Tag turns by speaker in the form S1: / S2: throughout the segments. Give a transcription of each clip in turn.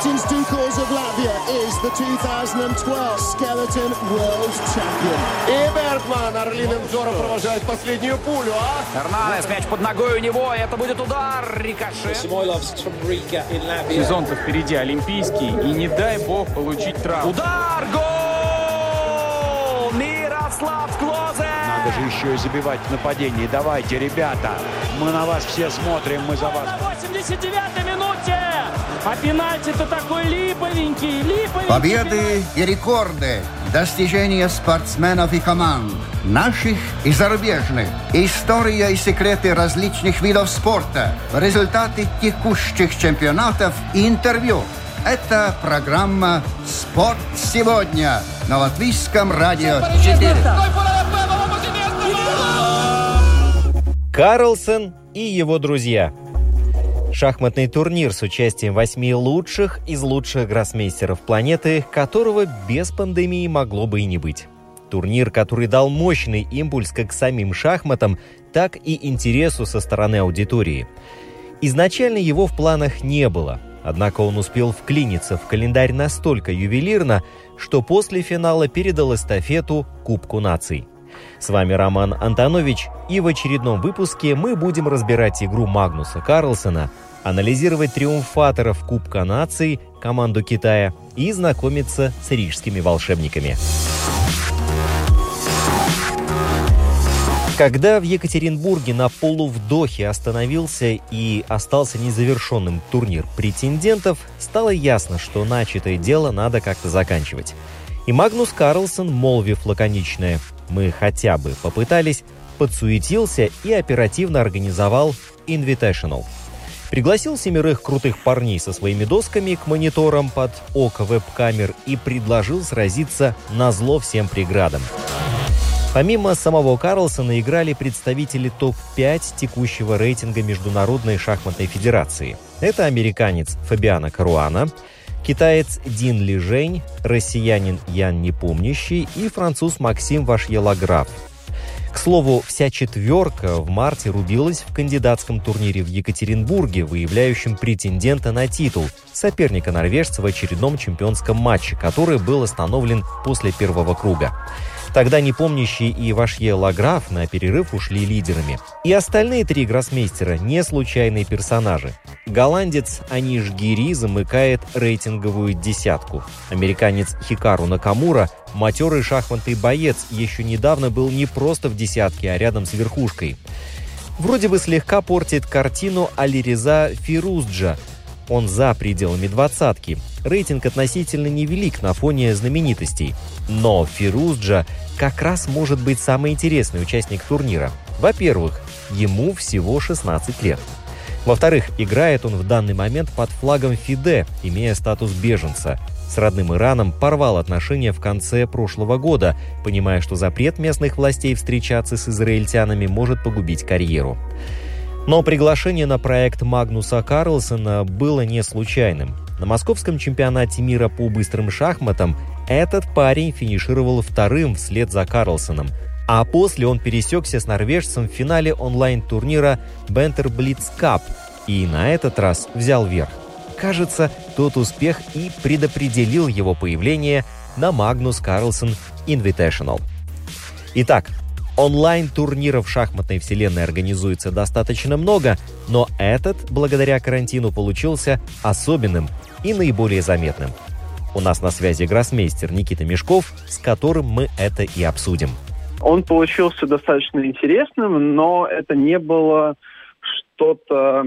S1: Martins Dukals of Latvia is the 2012 Skeleton World Champion.
S2: И Бергман орлиным взором провожает последнюю пулю, а?
S3: Эрнандес, мяч под ногой у него, это будет удар, рикошет.
S4: Сезон-то впереди олимпийский, и не дай бог получить травму.
S3: Удар, гол!
S5: Надо же еще и забивать в нападении. Давайте, ребята, мы на вас все смотрим, мы за вас.
S6: На 89-й минуте! А пенальти-то такой липовенький, липовенький.
S7: Победы и рекорды, достижения спортсменов и команд, наших и зарубежных, история и секреты различных видов спорта, результаты текущих чемпионатов и интервью. Это программа «Спорт сегодня» на Латвийском радио 4.
S8: Карлсон и его друзья. Шахматный турнир с участием восьми лучших из лучших гроссмейстеров планеты, которого без пандемии могло бы и не быть. Турнир, который дал мощный импульс как самим шахматам, так и интересу со стороны аудитории. Изначально его в планах не было, однако он успел вклиниться в календарь настолько ювелирно, что после финала передал эстафету Кубку наций. С вами Роман Антонович, и в очередном выпуске мы будем разбирать игру Магнуса Карлсона, анализировать триумфаторов Кубка наций, команду Китая и знакомиться с рижскими волшебниками. Когда в Екатеринбурге на полувдохе остановился и остался незавершенным турнир претендентов, стало ясно, что начатое дело надо как-то заканчивать. И Магнус Карлсон, молвив лаконичное «мы хотя бы попытались», подсуетился и оперативно организовал Invitational. Пригласил семерых крутых парней со своими досками к мониторам под око веб-камер и предложил сразиться на зло всем преградам. Помимо самого Карлсона играли представители топ-5 текущего рейтинга Международной шахматной федерации. Это американец Фабиано Каруана, китаец Дин Лижень, россиянин Ян Непомнящий и француз Максим Вашьелаграф. К слову, вся четверка в марте рубилась в кандидатском турнире в Екатеринбурге, выявляющем претендента на титул, соперника норвежца в очередном чемпионском матче, который был остановлен после первого круга. Тогда непомнящий и Вашье Лаграф на перерыв ушли лидерами. И остальные три гроссмейстера – не случайные персонажи. Голландец Аниш Гири замыкает рейтинговую десятку. Американец Хикару Накамура – матерый шахматный боец, еще недавно был не просто в десятке, а рядом с верхушкой. Вроде бы слегка портит картину Алиреза Фирузджа. Он за пределами двадцатки. Рейтинг относительно невелик на фоне знаменитостей. Но Фирузджа как раз может быть самый интересный участник турнира. Во-первых, ему всего 16 лет. Во-вторых, играет он в данный момент под флагом ФИДЕ, имея статус беженца. С родным Ираном порвал отношения в конце прошлого года, понимая, что запрет местных властей встречаться с израильтянами может погубить карьеру. Но приглашение на проект Магнуса Карлсона было не случайным. На московском чемпионате мира по быстрым шахматам этот парень финишировал вторым вслед за Карлсоном, а после он пересекся с норвежцем в финале онлайн-турнира Бентер Blitz Cup и на этот раз взял верх. Кажется, тот успех и предопределил его появление на Магнус Карлсон Invitational. Итак, Онлайн-турниров шахматной вселенной организуется достаточно много, но этот, благодаря карантину, получился особенным и наиболее заметным. У нас на связи гроссмейстер Никита Мешков, с которым мы это и обсудим.
S9: Он получился достаточно интересным, но это не было что-то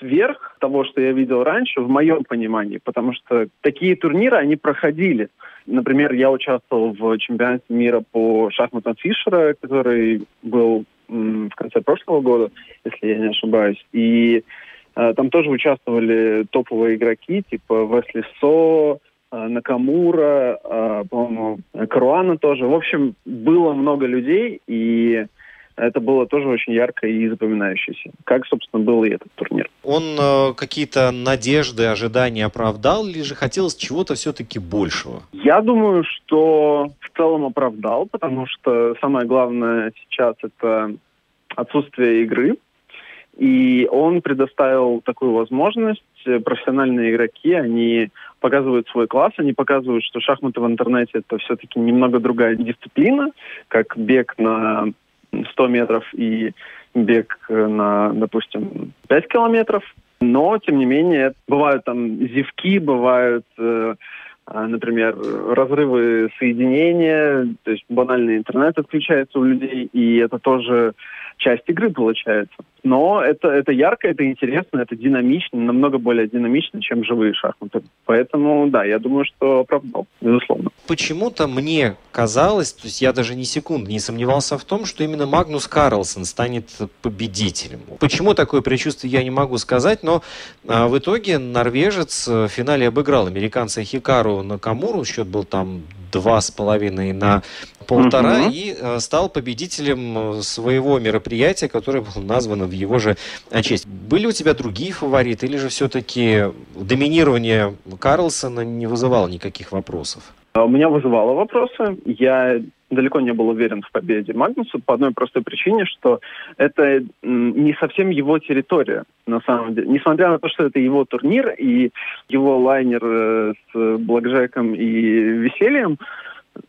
S9: сверх того, что я видел раньше, в моем понимании, потому что такие турниры, они проходили. Например, я участвовал в чемпионате мира по шахматам Фишера, который был в конце прошлого года, если я не ошибаюсь. И э, там тоже участвовали топовые игроки, типа Весли Со, э, Накамура, э, по-моему, Каруана тоже. В общем, было много людей, и это было тоже очень ярко и запоминающееся. Как, собственно, был и этот турнир.
S8: Он э, какие-то надежды, ожидания оправдал или же хотелось чего-то все-таки большего?
S9: Я думаю, что в целом оправдал, потому что самое главное сейчас это отсутствие игры. И он предоставил такую возможность профессиональные игроки, они показывают свой класс, они показывают, что шахматы в интернете это все-таки немного другая дисциплина, как бег на 100 метров и бег на, допустим, 5 километров. Но, тем не менее, бывают там зевки, бывают э, а, например, разрывы соединения, то есть банальный интернет отключается у людей, и это тоже часть игры получается. Но это, это ярко, это интересно, это динамично, намного более динамично, чем живые шахматы. Поэтому, да, я думаю, что оправдал, безусловно.
S8: Почему-то мне казалось, то есть я даже ни секунды не сомневался в том, что именно Магнус Карлсон станет победителем. Почему такое предчувствие, я не могу сказать, но а, в итоге норвежец в финале обыграл американца Хикару Накамуру, счет был там два с половиной на полтора угу. и э, стал победителем своего мероприятия, которое было названо в его же честь. Были у тебя другие фавориты или же все-таки доминирование Карлсона не вызывало никаких вопросов?
S9: А у меня вызывало вопросы. Я далеко не был уверен в победе Магнуса по одной простой причине, что это не совсем его территория, на самом деле. Несмотря на то, что это его турнир и его лайнер э, с блэкджеком и весельем,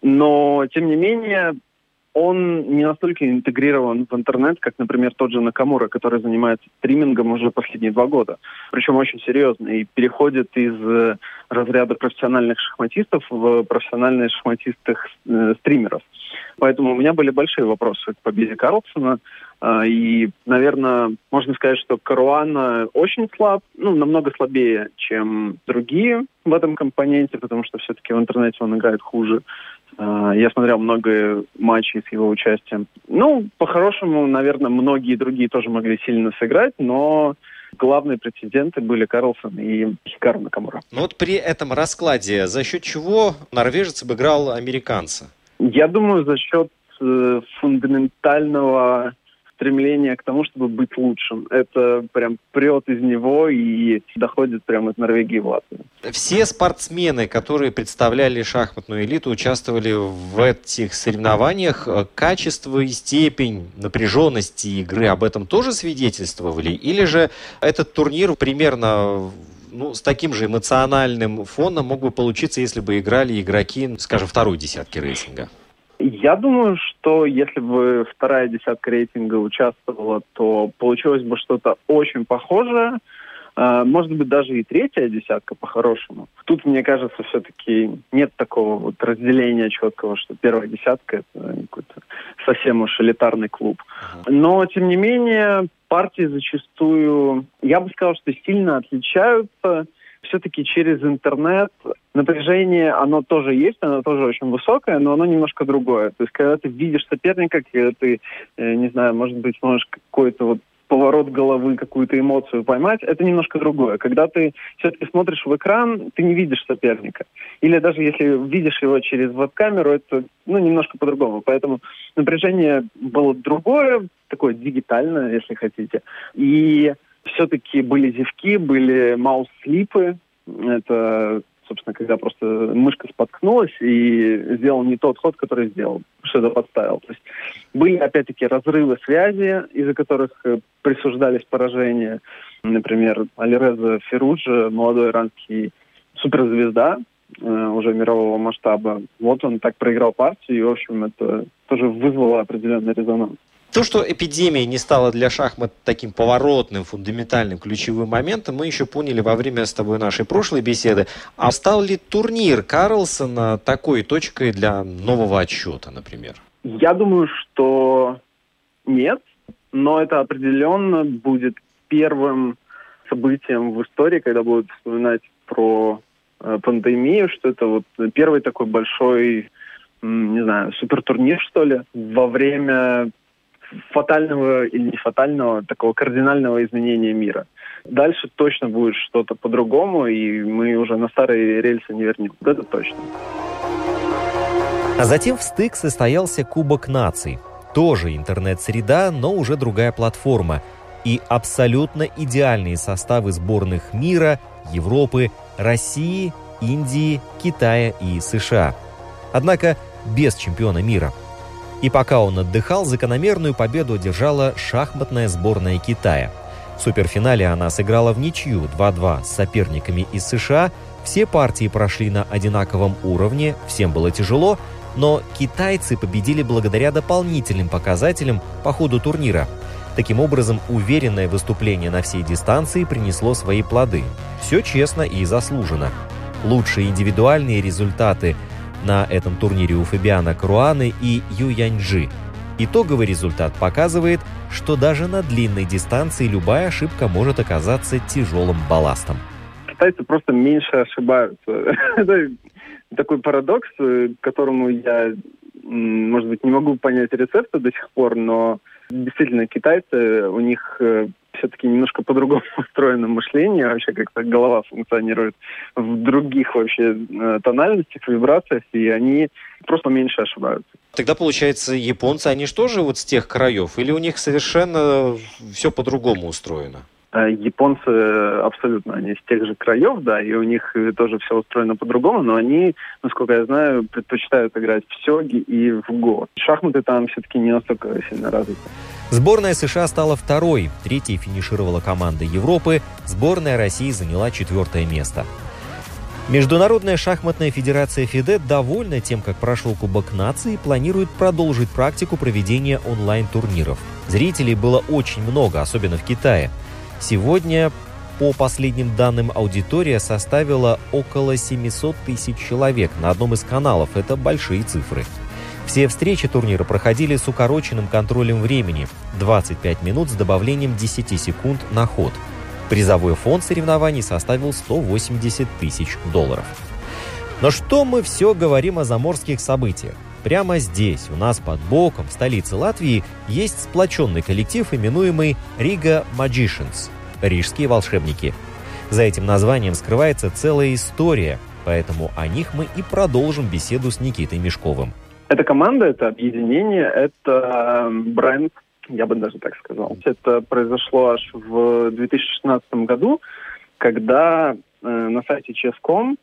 S9: но, тем не менее, он не настолько интегрирован в интернет, как, например, тот же Накамура, который занимается стримингом уже последние два года. Причем очень серьезно. И переходит из э, разряда профессиональных шахматистов в профессиональных шахматистых э, стримеров. Поэтому у меня были большие вопросы к победе Карлсона. А, и, наверное, можно сказать, что Каруана очень слаб, ну, намного слабее, чем другие в этом компоненте, потому что все-таки в интернете он играет хуже. А, я смотрел много матчей с его участием. Ну, по-хорошему, наверное, многие другие тоже могли сильно сыграть, но главные претенденты были Карлсон и Хикару Накамура.
S8: Ну вот при этом раскладе за счет чего норвежец обыграл американца?
S9: Я думаю, за счет э, фундаментального стремление к тому, чтобы быть лучшим. Это прям прет из него и доходит прямо из Норвегии в Латвию.
S8: Все спортсмены, которые представляли шахматную элиту, участвовали в этих соревнованиях. Качество и степень напряженности игры об этом тоже свидетельствовали? Или же этот турнир примерно ну, с таким же эмоциональным фоном мог бы получиться, если бы играли игроки, скажем, второй десятки рейтинга?
S9: Я думаю, что если бы вторая десятка рейтинга участвовала, то получилось бы что-то очень похожее. А, может быть, даже и третья десятка по-хорошему. Тут, мне кажется, все-таки нет такого вот разделения четкого, что первая десятка — это какой-то совсем уж элитарный клуб. Но, тем не менее, партии зачастую, я бы сказал, что сильно отличаются все-таки через интернет напряжение, оно тоже есть, оно тоже очень высокое, но оно немножко другое. То есть, когда ты видишь соперника, когда ты, э, не знаю, может быть, можешь какой-то вот поворот головы, какую-то эмоцию поймать, это немножко другое. Когда ты все-таки смотришь в экран, ты не видишь соперника. Или даже если видишь его через веб-камеру, это ну, немножко по-другому. Поэтому напряжение было другое, такое дигитальное, если хотите. И все-таки были зевки, были маус-слипы. Это, собственно, когда просто мышка споткнулась и сделал не тот ход, который сделал, что-то подставил. То есть были, опять-таки, разрывы связи, из-за которых э, присуждались поражения. Например, Алиреза Феруджа, молодой иранский суперзвезда, э, уже мирового масштаба. Вот он так проиграл партию, и, в общем, это тоже вызвало определенный резонанс.
S8: То, что эпидемия не стала для шахмат таким поворотным, фундаментальным, ключевым моментом, мы еще поняли во время с тобой нашей прошлой беседы. А стал ли турнир Карлсона такой точкой для нового отсчета, например?
S9: Я думаю, что нет, но это определенно будет первым событием в истории, когда будут вспоминать про э, пандемию, что это вот первый такой большой, не знаю, супертурнир, что ли, во время фатального или не фатального, такого кардинального изменения мира. Дальше точно будет что-то по-другому, и мы уже на старые рельсы не вернем. Это точно.
S8: А затем в стык состоялся Кубок наций. Тоже интернет-среда, но уже другая платформа. И абсолютно идеальные составы сборных мира, Европы, России, Индии, Китая и США. Однако без чемпиона мира – и пока он отдыхал, закономерную победу одержала шахматная сборная Китая. В суперфинале она сыграла в ничью 2-2 с соперниками из США. Все партии прошли на одинаковом уровне, всем было тяжело, но китайцы победили благодаря дополнительным показателям по ходу турнира. Таким образом, уверенное выступление на всей дистанции принесло свои плоды. Все честно и заслуженно. Лучшие индивидуальные результаты на этом турнире у Фабиана Круаны и Ю Яньджи. Итоговый результат показывает, что даже на длинной дистанции любая ошибка может оказаться тяжелым балластом.
S9: Китайцы просто меньше ошибаются. Это такой парадокс, которому я, может быть, не могу понять рецепта до сих пор, но действительно китайцы, у них э, все-таки немножко по-другому устроено мышление, вообще как-то голова функционирует в других вообще э, тональностях, вибрациях, и они просто меньше ошибаются.
S8: Тогда, получается, японцы, они что же вот с тех краев? Или у них совершенно все по-другому устроено?
S9: А японцы абсолютно, они из тех же краев, да, и у них тоже все устроено по-другому, но они, насколько я знаю, предпочитают играть в сёги и в го. Шахматы там все-таки не настолько сильно развиты.
S8: Сборная США стала второй, третьей финишировала команда Европы, сборная России заняла четвертое место. Международная шахматная федерация ФИДЕ довольна тем, как прошел Кубок нации и планирует продолжить практику проведения онлайн-турниров. Зрителей было очень много, особенно в Китае. Сегодня, по последним данным, аудитория составила около 700 тысяч человек на одном из каналов. Это большие цифры. Все встречи турнира проходили с укороченным контролем времени – 25 минут с добавлением 10 секунд на ход. Призовой фонд соревнований составил 180 тысяч долларов. Но что мы все говорим о заморских событиях? Прямо здесь, у нас под боком, в столице Латвии, есть сплоченный коллектив, именуемый Рига Magicians – Рижские волшебники. За этим названием скрывается целая история, поэтому о них мы и продолжим беседу с Никитой Мешковым –
S9: это команда, это объединение, это эм, бренд, я бы даже так сказал. Это произошло аж в 2016 году, когда э, на сайте Chess.com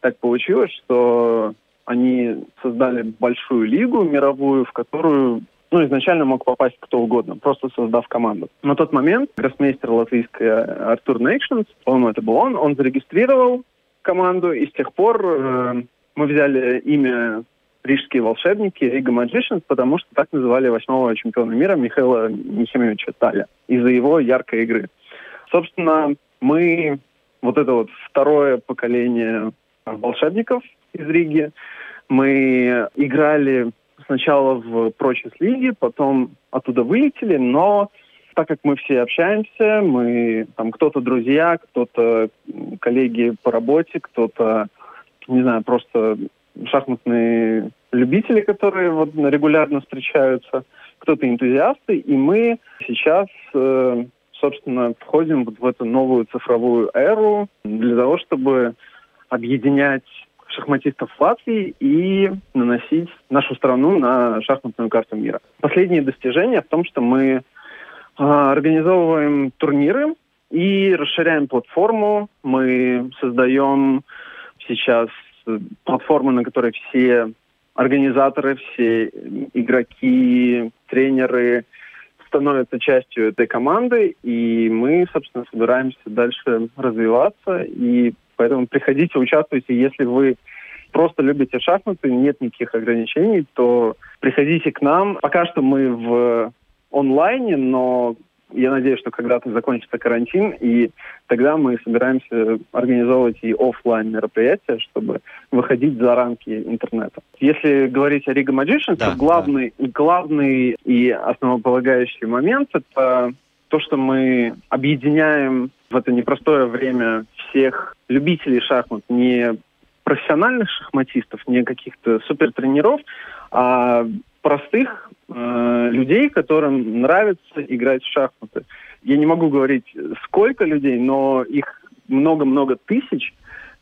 S9: так получилось, что они создали большую лигу мировую, в которую ну, изначально мог попасть кто угодно, просто создав команду. На тот момент гроссмейстер латвийской Артур Нейшнс, по-моему, это был он, он зарегистрировал команду, и с тех пор э, мы взяли имя рижские волшебники, Рига Magicians, потому что так называли восьмого чемпиона мира Михаила Нехимовича Таля из-за его яркой игры. Собственно, мы, вот это вот второе поколение волшебников из Риги, мы играли сначала в Прочес лиге, потом оттуда вылетели, но так как мы все общаемся, мы там кто-то друзья, кто-то коллеги по работе, кто-то, не знаю, просто шахматные любители, которые вот регулярно встречаются, кто-то энтузиасты, и мы сейчас, э, собственно, входим вот в эту новую цифровую эру для того, чтобы объединять шахматистов Латвии и наносить нашу страну на шахматную карту мира. Последнее достижение в том, что мы э, организовываем турниры и расширяем платформу. Мы создаем сейчас платформа, на которой все организаторы, все игроки, тренеры становятся частью этой команды, и мы, собственно, собираемся дальше развиваться, и поэтому приходите, участвуйте, если вы просто любите шахматы, нет никаких ограничений, то приходите к нам. Пока что мы в онлайне, но я надеюсь, что когда-то закончится карантин, и тогда мы собираемся организовывать и офлайн мероприятия, чтобы выходить за рамки интернета. Если говорить о Riga Magicians, да, то главный, да. главный и основополагающий момент это то, что мы объединяем в это непростое время всех любителей шахмат, не профессиональных шахматистов, не каких-то супертренеров, а простых э, людей, которым нравится играть в шахматы. Я не могу говорить, сколько людей, но их много-много тысяч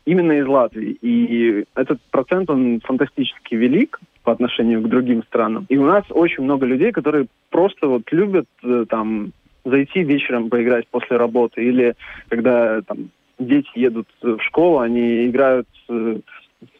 S9: именно из Латвии. И этот процент, он фантастически велик по отношению к другим странам. И у нас очень много людей, которые просто вот любят э, там зайти вечером поиграть после работы или когда там дети едут в школу, они играют с,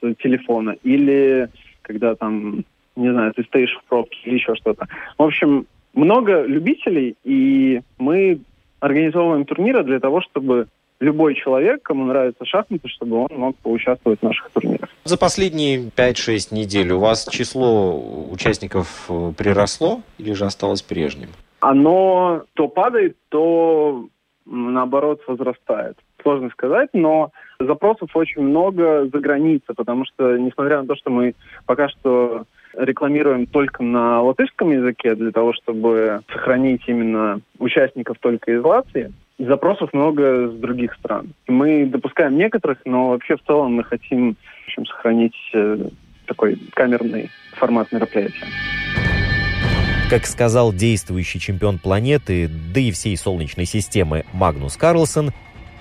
S9: с телефона или когда там не знаю, ты стоишь в пробке или еще что-то. В общем, много любителей, и мы организовываем турниры для того, чтобы любой человек, кому нравятся шахматы, чтобы он мог поучаствовать в наших турнирах.
S10: За последние 5-6 недель у вас число участников э, приросло или же осталось прежним?
S9: Оно то падает, то наоборот возрастает. Сложно сказать, но запросов очень много за границей, потому что, несмотря на то, что мы пока что рекламируем только на латышском языке для того, чтобы сохранить именно участников только из Латвии, запросов много с других стран. Мы допускаем некоторых, но вообще в целом мы хотим в общем, сохранить э, такой камерный формат мероприятия.
S8: Как сказал действующий чемпион планеты, да и всей Солнечной системы Магнус Карлсон,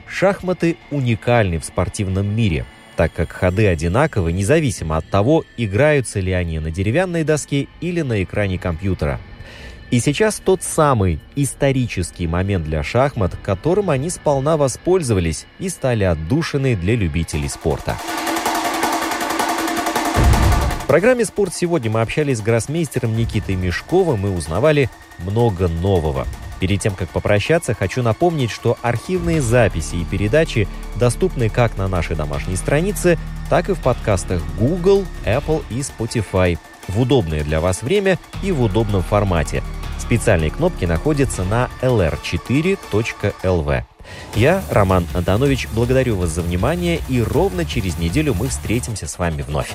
S8: шахматы уникальны в спортивном мире, так как ходы одинаковы независимо от того, играются ли они на деревянной доске или на экране компьютера. И сейчас тот самый исторический момент для шахмат, которым они сполна воспользовались и стали отдушиной для любителей спорта. В программе «Спорт сегодня» мы общались с гроссмейстером Никитой Мешковым и узнавали много нового. Перед тем, как попрощаться, хочу напомнить, что архивные записи и передачи доступны как на нашей домашней странице, так и в подкастах Google, Apple и Spotify в удобное для вас время и в удобном формате. Специальные кнопки находятся на lr4.lv. Я, Роман Антонович, благодарю вас за внимание и ровно через неделю мы встретимся с вами вновь.